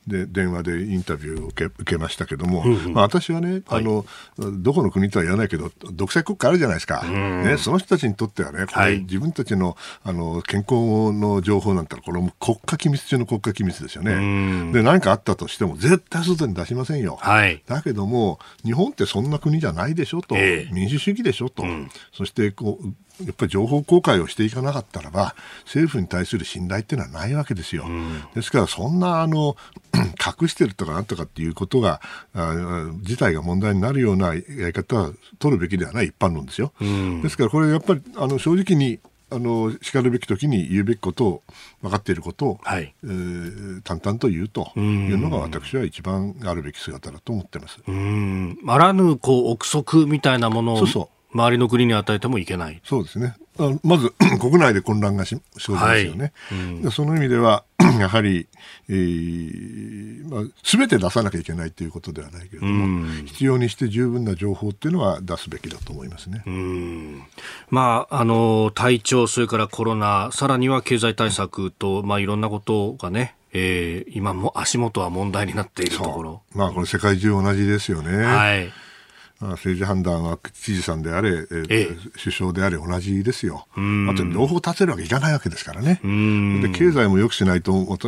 S3: で電話でインタビューを受け受けましたけども、うんうん、まあ、私はね、はい、あのどこの国とは言わないけど独裁国家あるじゃないですか、ね、その人たちにとってはねこれ、はい、自分たちのあの健康の情報なんてこれも国家機密中の国家機密ですよね。で何かあったとしても絶対外に出しませんよ。はい、だけども日本ってそんな国じゃないでしょと、えー、民主主義でしょと、うん、そしてこうやっぱり情報公開をしていかなかったらば、政府に対する信頼っていうのはないわけですよ。うん、ですから、そんな、あの、隠してるとかなんとかっていうことが、あ自体が問題になるようなやり方は取るべきではない一般論ですよ。うん、ですから、これやっぱり、あの、正直に、あの、叱るべき時に言うべきことを、分かっていることを、はいえー、淡々と言うというのが私は一番あるべき姿だと思ってます。
S1: うんあらぬこう憶測みたいなものをそうそう周りの国に与えてもいけない。
S3: そうですね。まず 国内で混乱が生じますよね。はいうん、その意味では、やはり、えーまあ、全て出さなきゃいけないということではないけれども、うん、必要にして十分な情報っていうのは出すべきだと思いますね。う
S1: んまあ、あの体調、それからコロナ、さらには経済対策と、まあ、いろんなことがね、えー、今も足元は問題になっているところ。
S3: まあ、これ世界中同じですよね。はい政治判断は知事さんであれ、えー、ええ、首相であれ同じですよ。あと両方立てるわけいかないわけですからね。で経済も良くしないと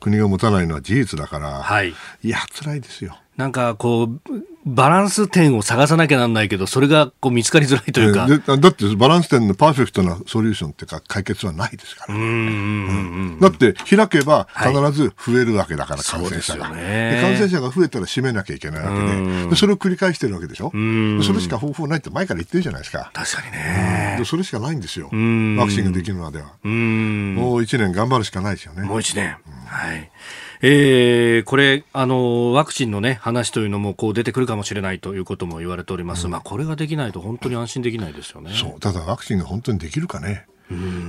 S3: 国が持たないのは事実だから、はい、いや辛いですよ。
S1: なんかこうバランス点を探さなきゃなんないけど、それがこう見つかりづらいというか、え
S3: ー、だってバランス点のパーフェクトなソリューションっていうか、解決はないですから、ね、だって開けば必ず増えるわけだから、はい、感染者が、ね、感染者が増えたら閉めなきゃいけないわけで、でそれを繰り返してるわけでしょ、それしか方法ないって前から言ってるじゃないですか、
S1: 確かにね、
S3: でそれしかないんですよ、ワクチンができるまでは。もう1年頑張るしかないですよね。
S1: もう1年、はいえー、これあの、ワクチンの、ね、話というのもこう出てくるかもしれないということも言われております、うん、まあ、これができないと本当に安心できないですよね。
S3: そうただワクチンが本当にできるかね。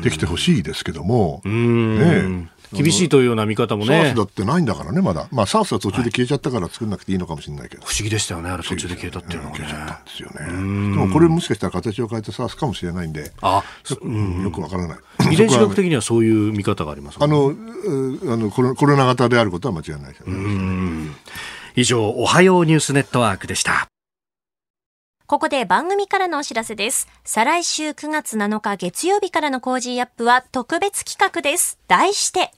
S3: できてほしいですけども、ね、
S1: 厳しいというような見方もね。
S3: サースだってないんだからね、まだ。まあ、サースは途中で消えちゃったから作んなくていいのかもしれないけど。
S1: 不思議でしたよね、あれ途中で消えたっていうのは、
S3: ね、消えちゃったんですよね。でもこれもしかしたら形を変えてサースかもしれないんで、あうん、よくわからない。
S1: 遺伝子学的にはそういう見方があります、
S3: ね、あの、あのコロコロナ型であることは間違いないですよ
S1: ね。以上、おはようニュースネットワークでした。
S2: ここで番組からのお知らせです。再来週9月7日月曜日からの Cozy up は特別企画です。題して、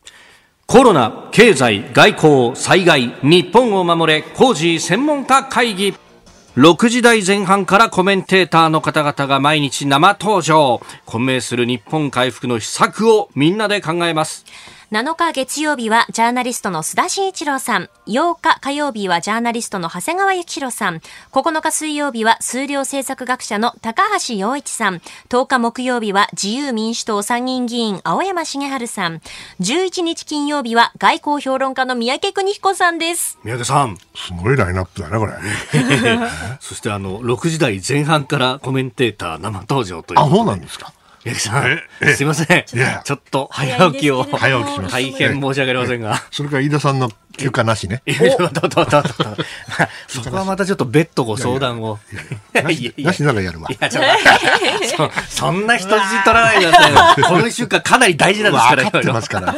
S1: コロナ、経済、外交、災害、日本を守れ、 Cozy 専門家会議。6時台前半からコメンテーターの方々が毎日生登場。混迷する日本回復の秘策をみんなで考えます。
S2: 7日月曜日はジャーナリストの須田慎一郎さん。8日火曜日はジャーナリストの長谷川幸宏さん。9日水曜日は数量政策学者の高橋洋一さん。10日木曜日は自由民主党参議院議員青山茂春さん。11日金曜日は外交評論家の三宅邦彦さんです。
S1: 三宅さん。
S3: すごいラインナップだね、これ。
S1: そしてあの、6時台前半からコメンテーター生登場という。あ、
S3: そうなんですか。
S1: 八木さん、すいません。ちょっと早起きを。
S3: 早起きします。
S1: 大変申し訳ありませんが。
S3: それから飯田さんの休暇なしね。
S1: そこはまたちょっと別途ご相談を。
S3: なしならやるわ。
S1: そんな人質取らないでください。この一週間かなり大事なんですから。
S3: 分かってますから。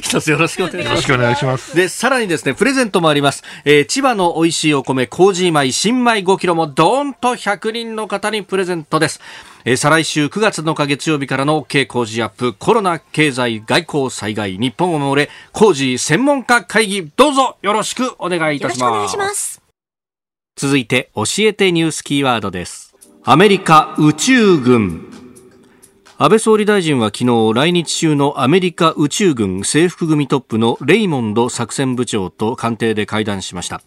S1: 一つよろしくお願いします。よろ
S3: しくお願いします。
S1: で、さらにですね、プレゼントもあります。え千葉の美味しいお米、麹米、新米5キロもドーンと100人の方にプレゼントです。えー、再来週9月の日月曜日からの経工事アップコロナ経済外交災害日本を守れ工事専門家会議どうぞよろしくお願いいたします。続いて教えてニュースキーワードです。アメリカ宇宙軍。安倍総理大臣は昨日来日中のアメリカ宇宙軍制服組トップのレイモンド作戦部長と官邸で会談しました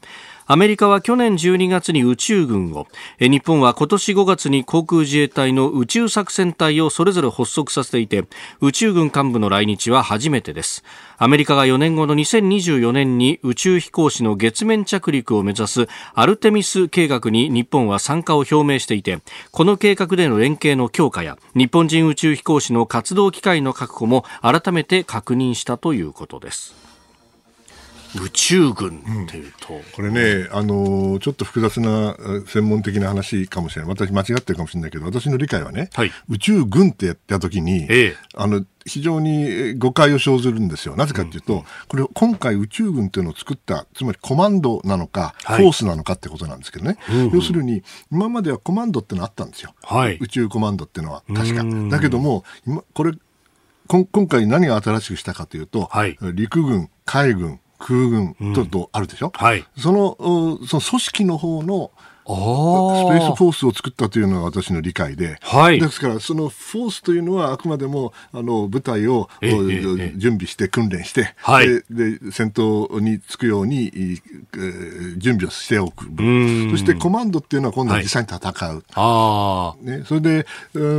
S1: アメリカは去年12月に宇宙軍を。日本は今年5月に航空自衛隊の宇宙作戦隊をそれぞれ発足させていて宇宙軍幹部の来日は初めてです。アメリカが4年後の2024年に宇宙飛行士の月面着陸を目指すアルテミス計画に日本は参加を表明していてこの計画での連携の強化や日本人宇宙飛行士の活動機会の確保も改めて確認したということです。宇宙軍っていうと、うん、
S3: これね、あのちょっと複雑な専門的な話かもしれない。私間違ってるかもしれないけど私の理解はね、はい、宇宙軍ってやった時に、ええ、あの非常に誤解を生ずるんですよ。なぜかというと、うんうん、これ今回宇宙軍というのを作った、つまりコマンドなのか、はい、フォースなのかってことなんですけどね。うんうん、要するに、今まではコマンドってのあったんですよ。はい、宇宙コマンドっていうのは。確か。だけども、今これ今回何が新しくしたかというと、はい、陸軍、海軍、空軍ととあるでしょ、うんはい、そのその組織の方のスペースフォースを作ったというのが私の理解で、はい、ですからそのフォースというのはあくまでもあの部隊を、えー、準備して訓練して、はい、で戦闘につくように、えー、準備をしておくそしてコマンドっていうのは今度は実際に戦う、はい、ね、それで、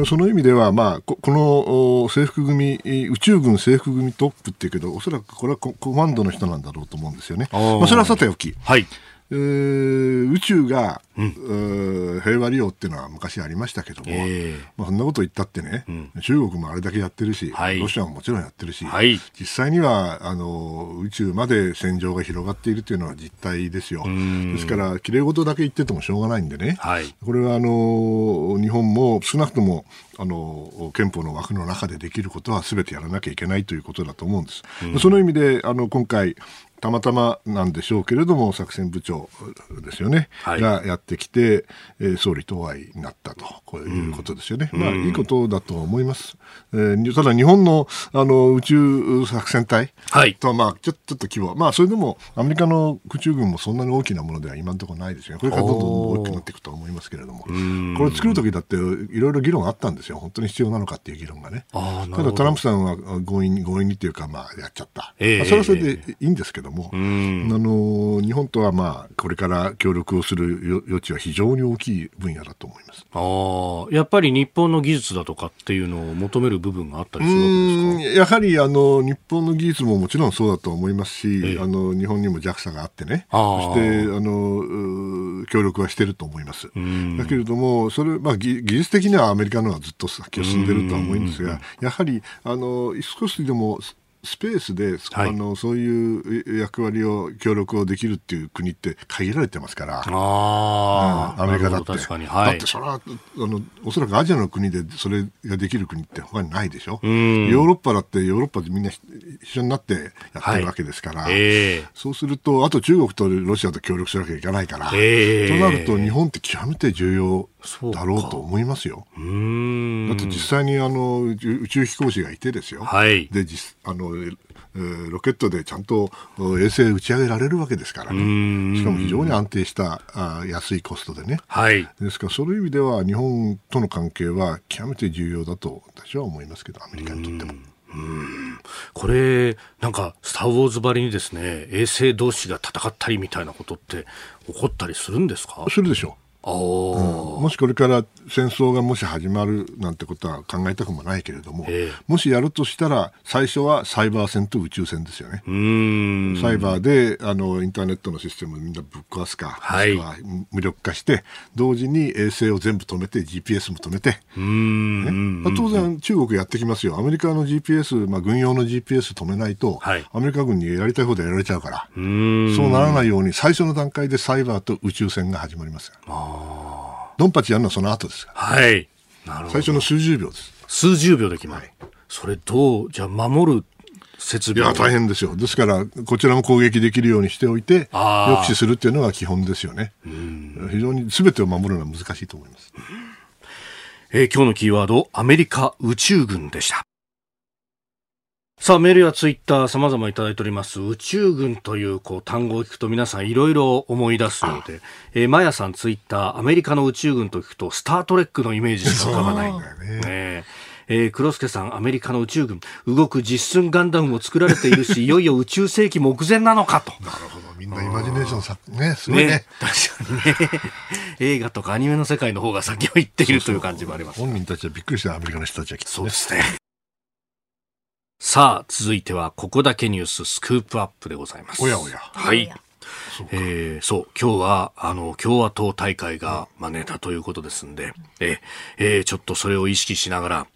S3: その意味では、まあ、ここの制服組宇宙軍制服組トップっていうけどおそらくこれはコマンドの人なんだろうと思うんですよね。まあ、それはさておき、はいえー、宇宙が、うん、平和利用っていうのは昔ありましたけども、えー、まあ、そんなこと言ったってね、うん、中国もあれだけやってるし、はい、ロシアももちろんやってるし、はい、実際にはあの宇宙まで戦場が広がっているというのは実態ですよ。ですから、きれい事だけ言っててもしょうがないんでね、はい、これはあの日本も少なくともあの憲法の枠の中でできることはすべてやらなきゃいけないということだと思うんです。うん、その意味であの今回たまたまなんでしょうけれども作戦部長ですよね、はい、がやってきて、えー、総理とお会いになったと。こういうことですよね、うん、まあいいことだと思います、えー、ただ日本のあの宇宙作戦隊とは、まあちょちょっと規模。まあそれでもアメリカの宇宙軍もそんなに大きなものでは今のところないですよね。これからどんどん大きくなっていくと思いますけれども。これ作る時だっていろいろ議論あったんですよ。本当に必要なのかっていう議論がね。ただトランプさんは強引に強引にっていうかまあやっちゃった、えー、まあ、それはそれでいいんですけども、あの日本とはまあこれから協力をする余地は非常に大きい分野だと思います。
S1: あやっぱり日本の技術だとかっていうのを求める部分があったりするわけですか？
S3: やはりあの日本の技術ももちろんそうだと思いますし、ええ、あの日本にも JAXA があってね。そしてあの協力はしてると思います。だけれどもそれ、まあ、技術的にはアメリカのはずっと先を進んでるとは思うんですがやはりあの少しでもスペースで、はい、あのそういう役割を協力をできるっていう国って限られてますから、あうん、アメリカだって、確かに。はい、だってそれはあのおそらくアジアの国でそれができる国って他にないでしょ、うヨーロッパだってヨーロッパでみんな一緒になってやってるわけですから、はいえ。ー、そうすると、あと中国とロシアと協力しなきゃいけないから、えー、となると日本って極めて重要だろうと思いますよ。だって実際にあの宇宙飛行士がいてですよ。はい、で実あのロケットでちゃんと衛星打ち上げられるわけですからね、しかも非常に安定したあ安いコストでね、はい、ですから、そういう意味では日本との関係は極めて重要だと私は思いますけど、アメリカにとっても。
S1: うん。これ、なんか、スター・ウォーズばりにですね、衛星同士が戦ったりみたいなことって起こったりするんですか？
S3: するでしょう。うん、もしこれから戦争がもし始まるなんてことは考えたくもないけれども、えー、もしやるとしたら最初はサイバー戦と宇宙戦ですよね。サイバーであのインターネットのシステムをみんなぶっ壊すか、はい、は無力化して同時に衛星を全部止めて GPS も止めて、ね、当然中国やってきますよ。アメリカの GPS、まあ、軍用の GPS 止めないと、はい、アメリカ軍にやりたいことやられちゃうから。そうならないように最初の段階でサイバーと宇宙戦が始まります。あドンパチやるのはその後ですはい。なるほど。最初の数十秒です。
S1: 数十秒で決まる。はい、それどう、じゃあ守る設備
S3: いや、大変ですよ。ですから、こちらも攻撃できるようにしておいて、抑止するっていうのが基本ですよね。非常に全てを守るのは難しいと思います。
S1: えー、今日のキーワード、アメリカ宇宙軍でした。さあ、メールやツイッター様々いただいております。宇宙軍というこう単語を聞くと皆さんいろいろ思い出すようで、えー、マヤさんツイッター、アメリカの宇宙軍と聞くと、スタートレックのイメージしか浮かばない。んだよね。ねえー、黒助さん、アメリカの宇宙軍、動く実寸ガンダムも作られているし、いよいよ宇宙世紀目前なのかと。
S3: なるほど。みんなイマジネーションさ、ね、すごいね。ね
S1: 確かにね。映画とかアニメの世界の方が先を行っているという感じもあります。
S3: 本人たちはびっくりした、アメリカの人たちはきっと、ね、
S1: そうですね。さあ、続いては、ここだけニューススクープアップでございます。
S3: おやおや。
S1: はい。そうえー、そう、今日は、あの、共和党大会が、まあ、ネタということですんで、ええー、ちょっとそれを意識しながら、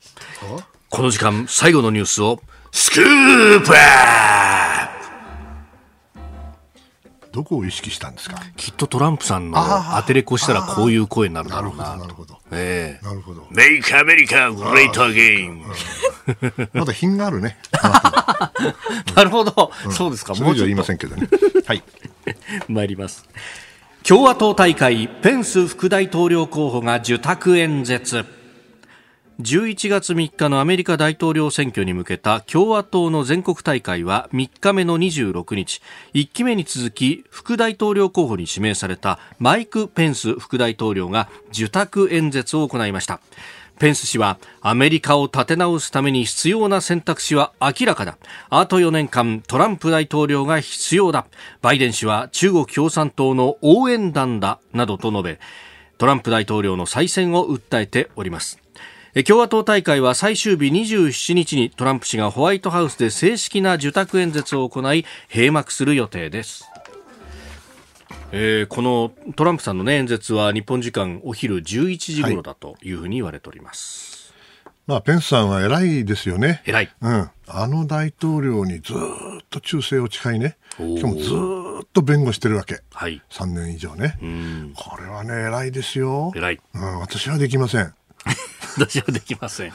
S1: この時間、最後のニュースを、スクープアップ
S3: どこを意識したんですか？
S1: きっとトランプさんの当てれこしたらこういう声になるだろうな
S3: なるほど
S1: え
S3: なるほど。
S1: メイクアメリカグレー。トアゲイン
S3: まだ品があるね。
S1: なるほど、そうですか。
S3: それ以上言いませんけどね。はい。
S1: 参ります。共和党大会ペンス副大統領候補が受託演説11月3日のアメリカ大統領選挙に向けた共和党の全国大会は3日目の26日1期目に続き副大統領候補に指名されたマイク・ペンス副大統領が受託演説を行いましたペンス氏はアメリカを立て直すために必要な選択肢は明らかだ。あと4年間トランプ大統領が必要だ。バイデン氏は中国共産党の応援団だ。などと述べ、トランプ大統領の再選を訴えております。共和党大会は最終日27日にトランプ氏がホワイトハウスで正式な受託演説を行い閉幕する予定です。えー、このトランプさんの、ね、演説は日本時間お昼11時頃だというふうに言われております。
S3: はい、まあ、ペンスさんは偉いですよね。
S1: 偉い。
S3: うん。あの大統領にずっと忠誠を誓いね。しかもずっと弁護してるわけ。
S1: はい。
S3: 3年以上ね。これはね、偉いですよ。
S1: 偉い。
S3: うん、私はできません。
S1: 私はできません。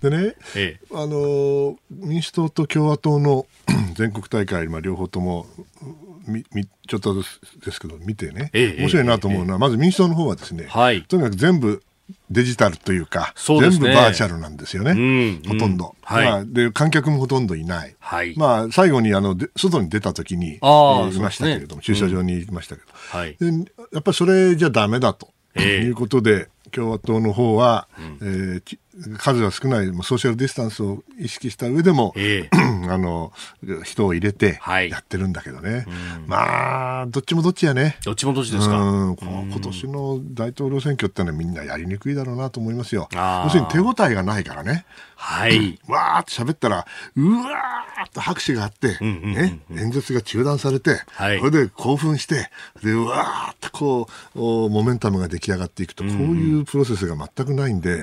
S3: でね、ええ、あの民主党と共和党の 全国大会、まあ、両方ともみみちょっとですけど見てね、ええ、面白いなと思うのは、まず民主党の方はですね、
S1: はい、
S3: とにかく全部デジタルというか、
S1: うね、
S3: 全部バーチャルなんですよね、
S1: うん、
S3: ほとんど、
S1: はい、ま
S3: あ、で観客もほとんどいない、
S1: はい、
S3: まあ、最後にあの外に出た時に
S1: あ、
S3: いましたけれども、ね、駐車場に行きましたけど、
S1: うん、はい、
S3: でやっぱりそれじゃだめだと、え。いうことで、共和党の方は、うん、えー、数が少ないソーシャルディスタンスを意識した上でも、
S1: え
S3: ー、あの人を入れてやってるんだけどね、はい、まあどっちもどっちやね。
S1: どっちもどっちですか、
S3: うん、今年の大統領選挙ってのはみんなやりにくいだろうなと思いますよ。要するに手応えがないからね。
S1: はい、
S3: わーって喋ったらうわーっと拍手があって、
S1: うんうんうんうん、
S3: ね、演説が中断されて、
S1: はい、
S3: それで興奮してでうわーっとこうモメンタムが出来上がっていくと、こういうプロセスが全くないんで、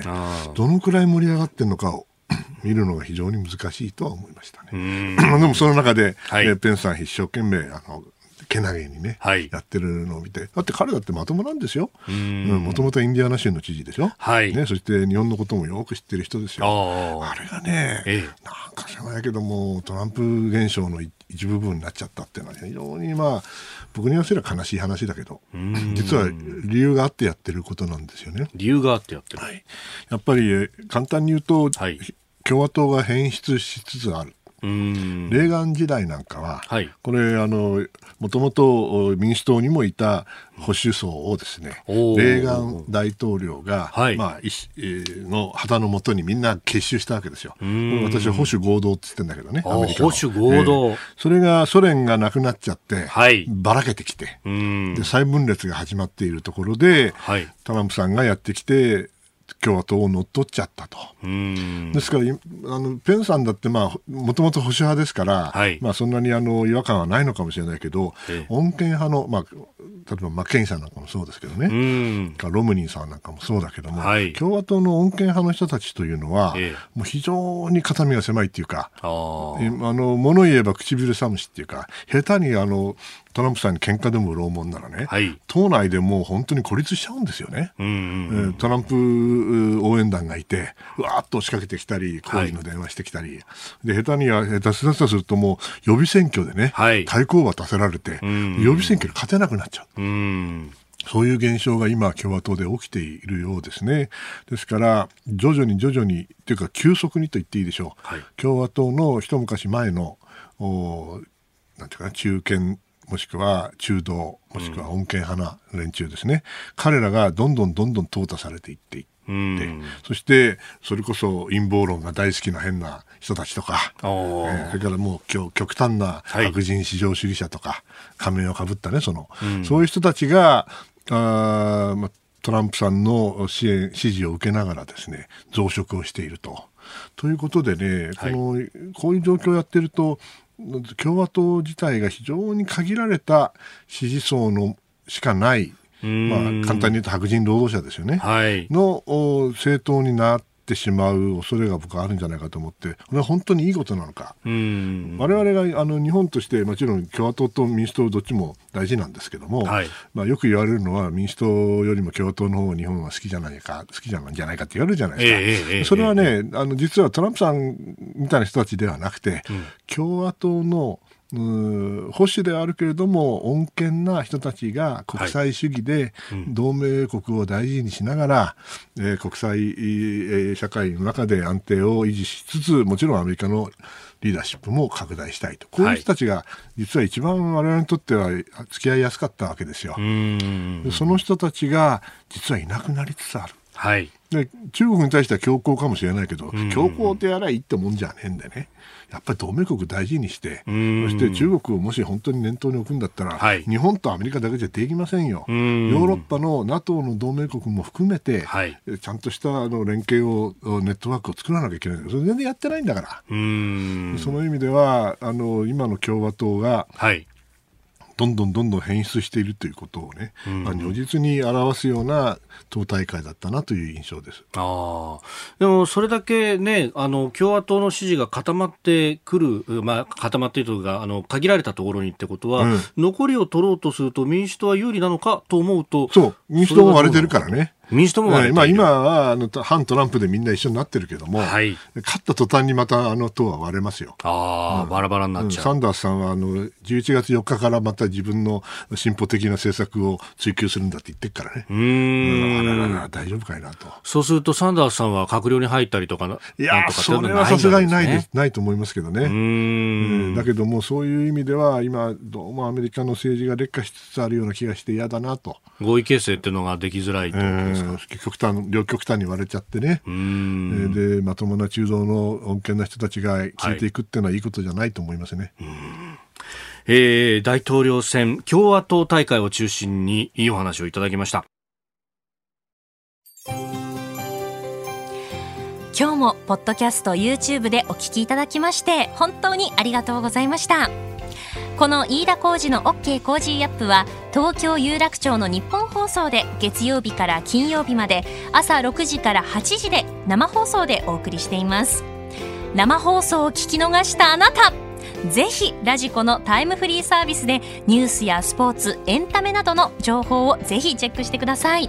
S3: どのくらい盛り上がってるのかを 見るのが非常に難しいとは思いましたね。でもその中で、はい、ペンさん一生懸命あのけなげにね、
S1: はい、
S3: やってるのを見て。だって彼だってまともなんですよ。もともとインディアナ州の知事でしょ、
S1: はい。
S3: ね、そして日本のこともよく知ってる人ですよあれがね、
S1: ええ、
S3: なんか知らないけどもトランプ現象の一部分になっちゃったっていうのは非常にまあ僕に言わせれば悲しい話だけど実は理由があってやってることなんですよね。
S1: 理由があってやってる、
S3: はい、やっぱり簡単に言うと、
S1: はい、
S3: 共和党が変質しつつあるレーガン時代なんかは、
S1: はい、
S3: これあのもともと民主党にもいた保守層をですねレー。ガン大統領が、
S1: はい、
S3: まあ、の旗のもとにみんな結集したわけですよ。私は保守合同って言ってんだけどねアメリカ
S1: 保守合同、えー、
S3: それがソ連がなくなっちゃって、
S1: はい、
S3: ばらけてきてで再分裂が始まっているところで、
S1: はい、
S3: トランプさんがやってきて共和党を乗っ取っちゃったと。ですからあのペンさんだってもともと保守派ですから、
S1: はい、
S3: まあ、そんなにあの違和感はないのかもしれないけど、穏健派の、まあ、例えばマッケンさんなんかもそうですけどね。ロムニーさんなんかもそうだけども、
S1: はい、
S3: 共和党の穏健派の人たちというのは、もう非常に肩身が狭いっていうかあの物言えば唇寒しっていうか下手にあのトランプさんに喧嘩でも売ろうもんならね、
S1: はい、
S3: 党内でもう本当に孤立しちゃうんですよね。
S1: うんうんうん、
S3: トランプ応援団がいて、うわーっと仕掛けてきたり、抗議の電話してきたり、はい、で下手には、下手するともう予備選挙でね、
S1: はい、
S3: 対抗馬立てられて、うんうん、予備選挙で勝てなくなっちゃ
S1: う。うん
S3: そういう現象が今、共和党で起きているようですね。ですから、徐々に徐々に、というか急速にと言っていいでしょ
S1: う。はい、
S3: 共和党の一昔前の、おなんていうかな、中堅もしくは中道、もしくは穏健派な連中ですね、うん、彼らがどんどんどんどん淘汰されていっていって、
S1: うん、
S3: そしてそれこそ陰謀論が大好きな変な人たちとか、えー、それからもう極端な白人至上主義者とか、はい、仮面をかぶったねその、
S1: うん、
S3: そういう人たちがあ、ま、トランプさんの支援支持を受けながらですね増殖をしていると。ということでね、このこういう状況をやってると共和党自体が非常に限られた支持層のしかない、まあ、簡単に言うと白人労働者ですよね、
S1: はい、
S3: の政党になっってしまう恐れが僕はあるんじゃないかと思って、これは本当にいいことなのか。我々があの日本としてもちろん共和党と民主党どっちも大事なんですけども、はい、まあ、よく言われるのは民主党よりも共和党の方が日本は好きじゃないか、好きじゃないじゃないかって言われるじゃないですか。えー、それはね、あの実はトランプさんみたいな人たちではなくて、うん、共和党の保守ではあるけれども穏健な人たちが国際主義で同盟国を大事にしながら、はいうん、えー、国際、えー、社会の中で安定を維持しつつもちろんアメリカのリーダーシップも拡大したいと。こういう人たちが実は一番我々にとっては付き合いやすかったわけですよ。その人たちが実はいなくなりつつある。
S1: はい、
S3: で中国に対しては強硬かもしれないけど、強硬ってやらいいってもんじゃねえんでね。やっぱり同盟国大事にして、そして中国をもし本当に念頭に置くんだったら、はい、日本とアメリカだけじゃできませんよ。ヨーロッパの NATO の同盟国も含めて、はい、ちゃんとしたあの連携を、ネットワークを作らなきゃいけない。それ全然やってないんだから。その意味では、あの、今の共和党が、はいどんどんどんどん変質しているということをね、うん、まあ、如実に表すような党大会だったなという印象です。
S1: あでも、それだけね、あの共和党の支持が固まってくる、まあ、固まっているというかあの、限られたところにってことは、うん、残りを取ろうとすると、民主党は有利なのかと思うと、
S3: そう、民主党も割れてるからね。
S1: 民主党も割れてる、
S3: まあ、今はあの反トランプでみんな一緒になってるけども、はい、勝った途端にまたあの党は割れますよ。
S1: ああ、うん、バラバラになっちゃう。
S3: サンダースさんはあの11月4日からまた自分の進歩的な政策を追求するんだって言ってるからね。うん,、あららら、大丈夫かいなと。
S1: そうするとサンダースさんは閣僚に入ったりとか
S3: いや、それはさすがにないです、ないと思いますけどね。うん、だけども、そういう意味では、今、どうもアメリカの政治が劣化しつつあるような気がして嫌だなと。
S1: 合意形成っていうのができづらいとですか、
S3: 極端両極端に割れちゃってね。で、まともな中道の穏健な人たちが消えていくっていうのはいいことじゃないと思いますね。はい
S1: えー、大統領選共和党大会を中心にいいお話をいただきました
S2: 今日もポッドキャスト YouTube でお聞きいただきまして本当にありがとうございましたこの飯田浩二の OK コージーアップは東京有楽町のニッポン放送で月曜日から金曜日まで朝6時から8時で生放送でお送りしています。生放送を聞き逃したあなたぜひラジコのタイムフリーサービスでニュースやスポーツエンタメなどの情報をぜひチェックしてください。